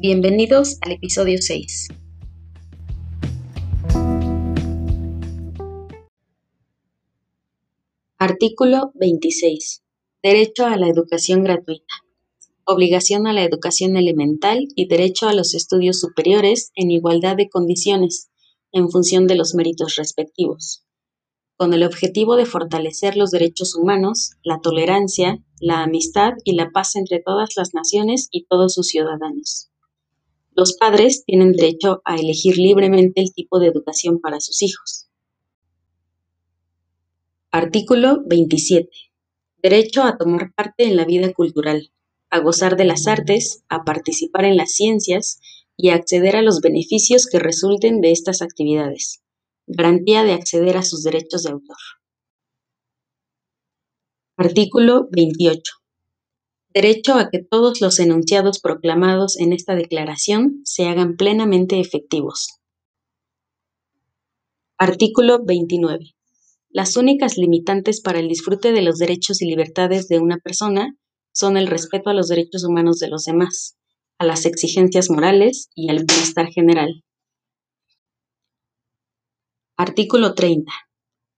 Bienvenidos al episodio 6. Artículo 26. Derecho a la educación gratuita. Obligación a la educación elemental y derecho a los estudios superiores en igualdad de condiciones, en función de los méritos respectivos con el objetivo de fortalecer los derechos humanos, la tolerancia, la amistad y la paz entre todas las naciones y todos sus ciudadanos. Los padres tienen derecho a elegir libremente el tipo de educación para sus hijos. Artículo 27. Derecho a tomar parte en la vida cultural, a gozar de las artes, a participar en las ciencias y a acceder a los beneficios que resulten de estas actividades Garantía de acceder a sus derechos de autor. Artículo 28. Derecho a que todos los enunciados proclamados en esta declaración se hagan plenamente efectivos. Artículo 29. Las únicas limitantes para el disfrute de los derechos y libertades de una persona son el respeto a los derechos humanos de los demás, a las exigencias morales y al bienestar general. Artículo 30.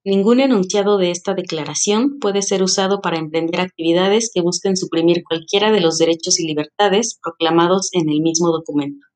Ningún enunciado de esta declaración puede ser usado para emprender actividades que busquen suprimir cualquiera de los derechos y libertades proclamados en el mismo documento.